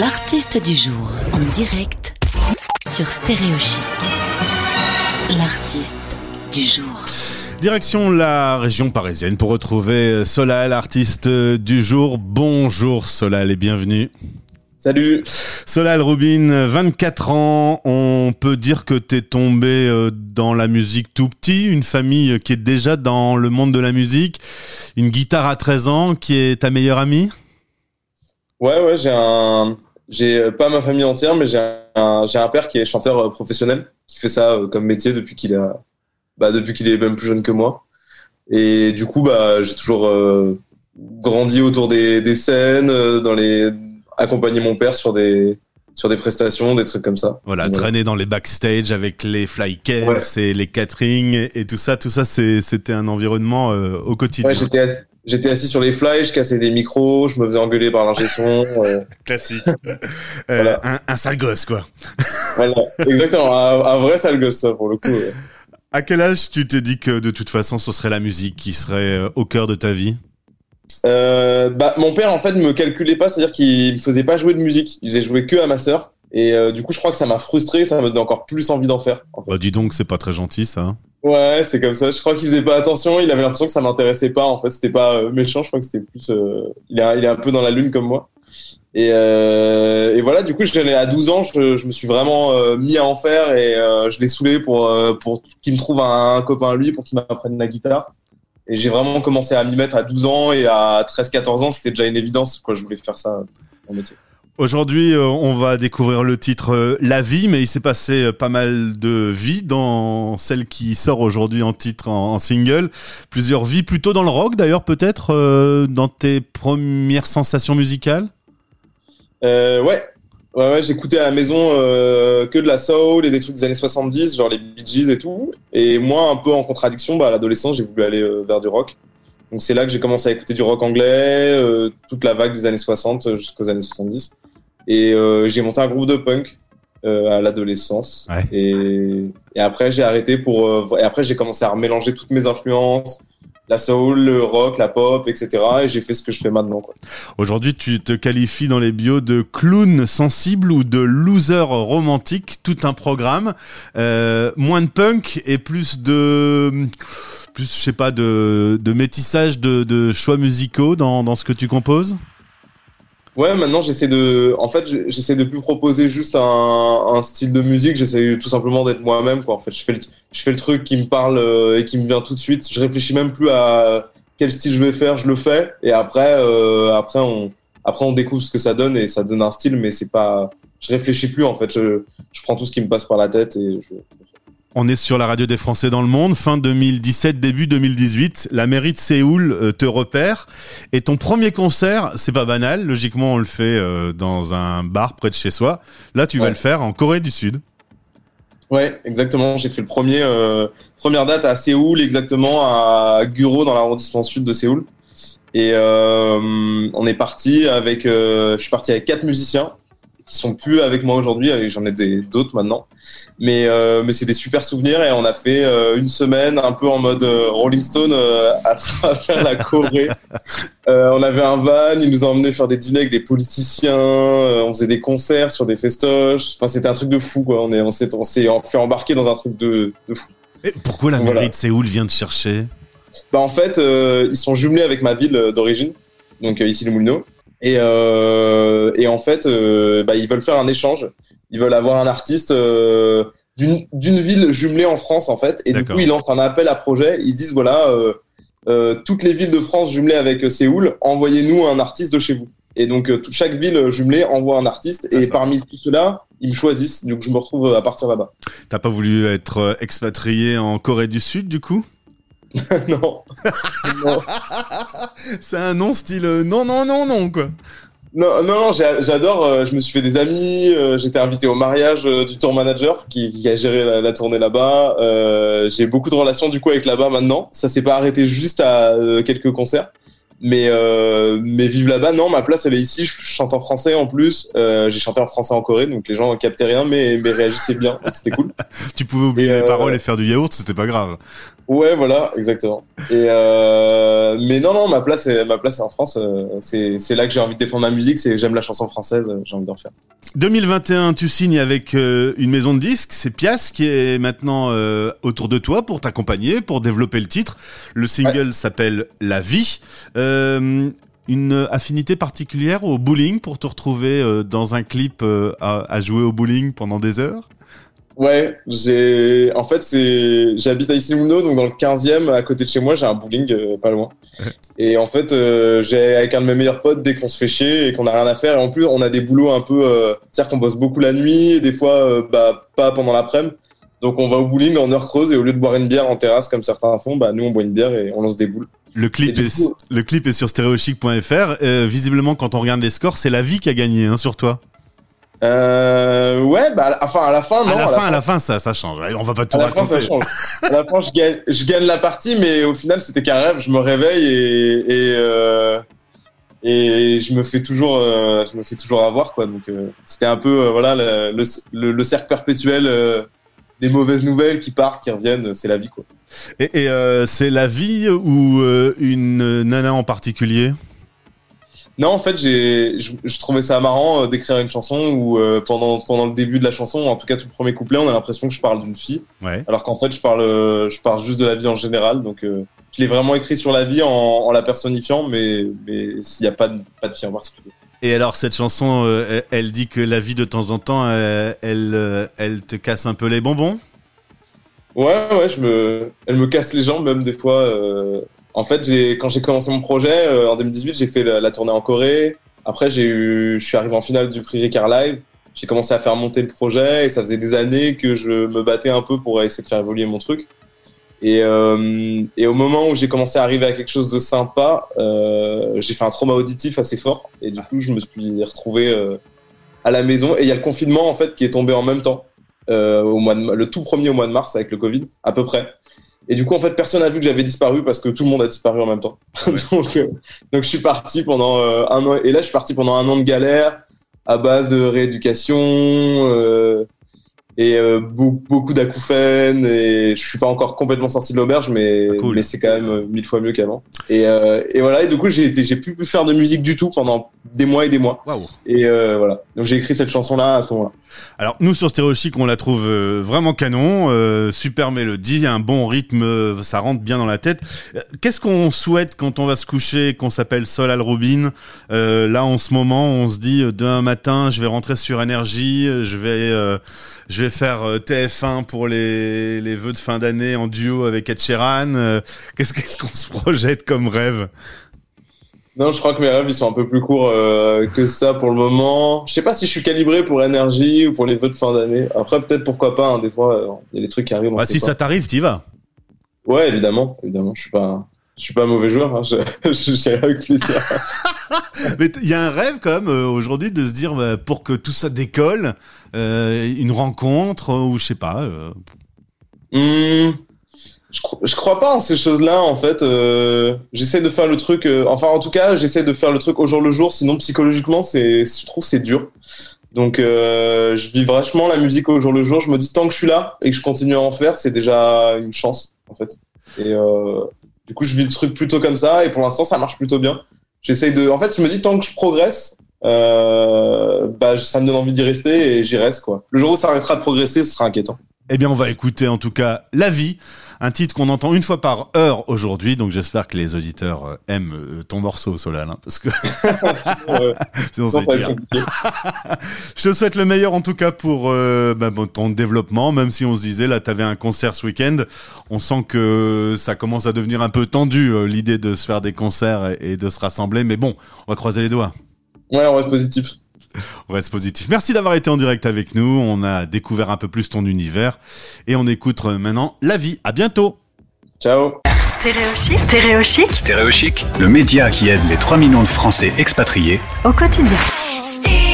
L'artiste du jour en direct sur Stéréochic. L'artiste du jour. Direction la région parisienne pour retrouver Solal, artiste du jour. Bonjour Solal et bienvenue. Salut. Solal Rubin, 24 ans. On peut dire que t'es tombé euh, dans la musique tout petit, une famille qui est déjà dans le monde de la musique, une guitare à 13 ans qui est ta meilleure amie? Ouais, ouais, j'ai un, j'ai pas ma famille entière, mais j'ai un, j'ai un père qui est chanteur euh, professionnel, qui fait ça euh, comme métier depuis qu'il a, bah, depuis qu'il est même plus jeune que moi. Et du coup, bah, j'ai toujours grandi autour des, des scènes, dans les accompagner mon père sur des sur des prestations, des trucs comme ça. Voilà, traîner dans les backstage avec les fly et les catering et tout ça, tout ça, c'était un environnement euh, au quotidien. Ouais, j'étais assis sur les fly, je cassais des micros, je me faisais engueuler par l'ingé son. Euh. Classique. Euh, un, un, sale gosse, quoi. voilà, exactement, un, vrai sale gosse, ça, pour le coup. À quel âge tu t'es dit que de toute façon, ce serait la musique qui serait au cœur de ta vie? Euh, bah, mon père en fait me calculait pas, c'est-à-dire qu'il me faisait pas jouer de musique, il faisait jouer que à ma sœur. Et euh, du coup, je crois que ça m'a frustré, ça m'a donné encore plus envie d'en faire. Bah, dis donc, c'est pas très gentil ça. Ouais, c'est comme ça. Je crois qu'il faisait pas attention, il avait l'impression que ça m'intéressait pas. En fait, c'était pas euh, méchant, je crois que c'était plus. il, est, il est un peu dans la lune comme moi. Et, et voilà, du coup, à 12 ans, je, je me suis vraiment mis à en faire et je l'ai saoulé pour, pour qu'il me trouve un, un copain à lui pour qu'il m'apprenne la guitare. Et j'ai vraiment commencé à m'y mettre à 12 ans et à 13-14 ans, c'était déjà une évidence. Quoi, je voulais faire ça en métier. Aujourd'hui, euh, on va découvrir le titre euh, La vie, mais il s'est passé euh, pas mal de vies dans celle qui sort aujourd'hui en titre, en, single. Plusieurs vies, plutôt dans le rock d'ailleurs, peut-être, dans tes premières sensations musicales? Ouais, Ouais, ouais j'écoutais à la maison euh, que de la soul et des trucs des années 70, genre les Bee Gees et tout. Et moi, un peu en contradiction, bah, à l'adolescence, j'ai voulu aller euh, vers du rock. Donc c'est là que j'ai commencé à écouter du rock anglais, euh, toute la vague des années 60 jusqu'aux années 70. Et j'ai monté un groupe de punk à l'adolescence. Et, et, après, j'ai arrêté pour. et après, j'ai commencé à mélanger toutes mes influences la soul, le rock, la pop, etc. Et j'ai fait ce que je fais maintenant. Aujourd'hui, tu te qualifies dans les bios de clown sensible ou de loser romantique, tout un programme. Euh, moins de punk et plus de plus je sais pas de, de métissage de, de choix musicaux dans, dans ce que tu composes? Ouais, maintenant j'essaie de, en fait, j'essaie de plus proposer juste un, un style de musique. J'essaie tout simplement d'être moi-même, quoi. En fait, je fais le, je fais le truc qui me parle euh, et qui me vient tout de suite. Je réfléchis même plus à quel style je vais faire. Je le fais et après, euh, après on, après on découvre ce que ça donne et ça donne un style, mais c'est pas, je réfléchis plus en fait. Je, je prends tout ce qui me passe par la tête et je, on est sur la radio des Français dans le monde, fin 2017, début 2018. La mairie de Séoul euh, te repère. Et ton premier concert, c'est pas banal. Logiquement, on le fait euh, dans un bar près de chez soi. Là, tu vas le faire en Corée du Sud. Ouais, exactement. J'ai fait le premier, euh, première date à Séoul, exactement à Guro, dans l'arrondissement sud de Séoul. Et on est parti avec, je suis parti avec quatre musiciens qui sont plus avec moi aujourd'hui. J'en ai d'autres maintenant. Mais, euh, mais c'est des super souvenirs et on a fait euh, une semaine un peu en mode euh, Rolling Stone à travers la Corée. on avait un van, ils nous ont emmené faire des dîners avec des politiciens, on faisait des concerts sur des festoches. Enfin, c'était un truc de fou, quoi. On s'est on s'est fait embarquer dans un truc de, de fou. Et pourquoi la mairie de Séoul vient te chercher? Bah, En fait, ils sont jumelés avec ma ville d'origine, donc ici le Moulineau. Et, et en fait, bah, ils veulent faire un échange. Ils veulent avoir un artiste euh, d'une ville jumelée en France en fait. Et du coup ils lancent un appel à projet. Ils disent voilà euh, euh, toutes les villes de France jumelées avec Séoul envoyez-nous un artiste de chez vous. Et donc chaque ville jumelée envoie un artiste. Et parmi tout cela ils me choisissent. Donc je me retrouve à partir là-bas. T'as pas voulu être expatrié en Corée du Sud du coup? non, non. c'est un nom style non non non non quoi non, non, j'adore. Euh, je me suis fait des amis. Euh, j'étais invité au mariage euh, du tour manager qui, a géré la, tournée là-bas. J'ai beaucoup de relations du coup avec là-bas maintenant. Ça s'est pas arrêté juste à quelques concerts. Mais, mais vivre là-bas, non, ma place elle est ici. Je chante en français en plus. J'ai chanté en français en Corée, donc les gens captaient rien, mais, mais réagissaient bien. C'était cool. tu pouvais oublier les paroles et faire du yaourt, c'était pas grave. Ouais, voilà, exactement. Et euh, mais non, non, ma place, est, ma place est en France. euh, c'est c'est là que j'ai envie de défendre ma musique. C'est j'aime la chanson française. euh, J'ai envie d'en faire. 2021, tu signes avec une maison de disques, c'est Pias qui est maintenant autour de toi pour t'accompagner, pour développer le titre. Le single s'appelle La Vie. Euh, une affinité particulière au bowling pour te retrouver dans un clip à, à jouer au bowling pendant des heures? Ouais, j'ai. En fait, c'est. J'habite à Issy-les-Moulineaux, donc dans le 15e, à côté de chez moi, j'ai un bowling euh, pas loin. Et en fait, euh, j'ai avec un de mes meilleurs potes, dès qu'on se fait chier et qu'on a rien à faire, et en plus, on a des boulots un peu. euh, C'est-à-dire qu'on bosse beaucoup la nuit, et des fois, euh, bah, pas pendant l'après-midi. Donc, on va au bowling en heure creuse, et au lieu de boire une bière en terrasse comme certains font, bah, nous, on boit une bière et on lance des boules. le clip, est, coup- le clip est sur stereochic.fr. Euh, visiblement, quand on regarde les scores, c'est la vie qui a gagné hein, sur toi. Euh, ouais, bah, à la- enfin, à la fin, non. à la fin, à la fin, ça, ça change. On va pas tout À la fin, ça raconter. change. À la fin, je gagne, je gagne la partie, mais au final, c'était qu'un rêve. Je me réveille et et, euh, et je me fais toujours, euh, je me fais toujours avoir quoi. Donc euh, c'était un peu voilà le, le, le- le cercle perpétuel des mauvaises nouvelles qui partent, qui reviennent. C'est la vie quoi. Et, et, euh, c'est la vie ou euh, une nana en particulier? Non, en fait, j'ai, je, je trouvais ça marrant euh, d'écrire une chanson où euh, pendant pendant le début de la chanson, en tout cas tout le premier couplet, on a l'impression que je parle d'une fille. Ouais. alors qu'en fait je parle euh, je parle juste de la vie en général donc euh, je l'ai vraiment écrit sur la vie en, en la personnifiant mais mais s'il n'y a pas de pas de fille en particulier Et alors cette chanson, euh, elle- dit que la vie de temps en temps, elle, elle te casse un peu les bonbons? ouais ouais je me elle me casse les jambes même des fois. En fait quand j'ai commencé mon projet euh, en 2018 j'ai fait la, la tournée en Corée après j'ai eu je suis arrivé en finale du prix Ricard Live j'ai commencé à faire monter le projet et ça faisait des années que je me battais un peu pour essayer de faire évoluer mon truc Et, euh, et au moment où j'ai commencé à arriver à quelque chose de sympa, euh, j'ai fait un trauma auditif assez fort. Et du coup, je me suis retrouvé euh, à la maison. Et il y a le confinement, en fait, qui est tombé en même temps. Euh, au mois de, le tout premier au mois de mars avec le Covid, à peu près. Et du coup, en fait, personne n'a vu que j'avais disparu parce que tout le monde a disparu en même temps. donc, euh, donc, je suis parti pendant euh, un an. Et là, je suis parti pendant un an de galère à base de rééducation euh, et euh, beaucoup, beaucoup d'acouphènes. Et je suis pas encore complètement sorti de l'auberge, mais, Ah, cool. mais c'est quand même euh, mille fois mieux qu'avant. Et, euh, et voilà. Et du coup, j'ai été, j'ai pu faire de musique du tout pendant des mois et des mois. Waouh. Et euh, voilà. Donc, j'ai écrit cette chanson-là à ce moment-là. Alors nous sur Stéréo Chic, on la trouve euh, vraiment canon, euh, super mélodie, un bon rythme, ça rentre bien dans la tête. Qu'est-ce qu'on souhaite quand on va se coucher, qu'on s'appelle Solal Robin Euh, Là en ce moment, on se dit demain matin, je vais rentrer sur énergie, euh, je vais euh, je vais faire euh, TF1 pour les les vœux de fin d'année en duo avec Ed Sheeran. Euh, Qu'est-ce qu'on se projette comme rêve? Non, je crois que mes rêves ils sont un peu plus courts euh, que ça pour le moment. Je sais pas si je suis calibré pour énergie ou pour les vœux de fin d'année. Après, peut-être pourquoi pas. hein, des fois, euh, il y a des trucs qui arrivent. Bah, Si pas. ça t'arrive, t'y vas. Ouais, évidemment, évidemment. Je suis pas, je suis pas un mauvais joueur. Hein. Je, je, j'irai avec plaisir. Mais il y a un rêve quand même euh, aujourd'hui de se dire bah, pour que tout ça décolle, euh, une rencontre euh, ou je sais pas. Hmm, je, cro- crois pas en ces choses-là. En fait, j'essaie de faire le truc. enfin, en tout cas, j'essaie de faire le truc au jour le jour. Sinon, psychologiquement, c'est, je trouve, c'est dur. Donc, je vis vachement la musique au jour le jour. Je me dis tant que je suis là et que je continue à en faire, c'est déjà une chance, en fait. Et du coup, je vis le truc plutôt comme ça. Et pour l'instant, ça marche plutôt bien. J'essaie de. En fait, je me dis tant que je progresse, euh, bah, ça me donne envie d'y rester et j'y reste quoi. Le jour où ça arrêtera de progresser, ce sera inquiétant. Eh bien, on va écouter en tout cas La Vie, un titre qu'on entend une fois par heure aujourd'hui. Donc, j'espère que les auditeurs euh, aiment euh, ton morceau, Solal, hein, parce que sinon c'est dur. Je te souhaite le meilleur en tout cas pour euh, bah, ton développement, même si on se disait là, t'avais un concert ce week-end. On sent que ça commence à devenir un peu tendu euh, l'idée de se faire des concerts et, et de se rassembler. Mais bon, on va croiser les doigts. Ouais, on reste positif. On reste positif. Merci d'avoir été en direct avec nous. On a découvert un peu plus ton univers et on écoute euh, maintenant La Vie. À bientôt. Ciao. Stéréochic. Stéréochic. Stéréochic, le média qui aide les 3 millions de Français expatriés Au quotidien. Stéréo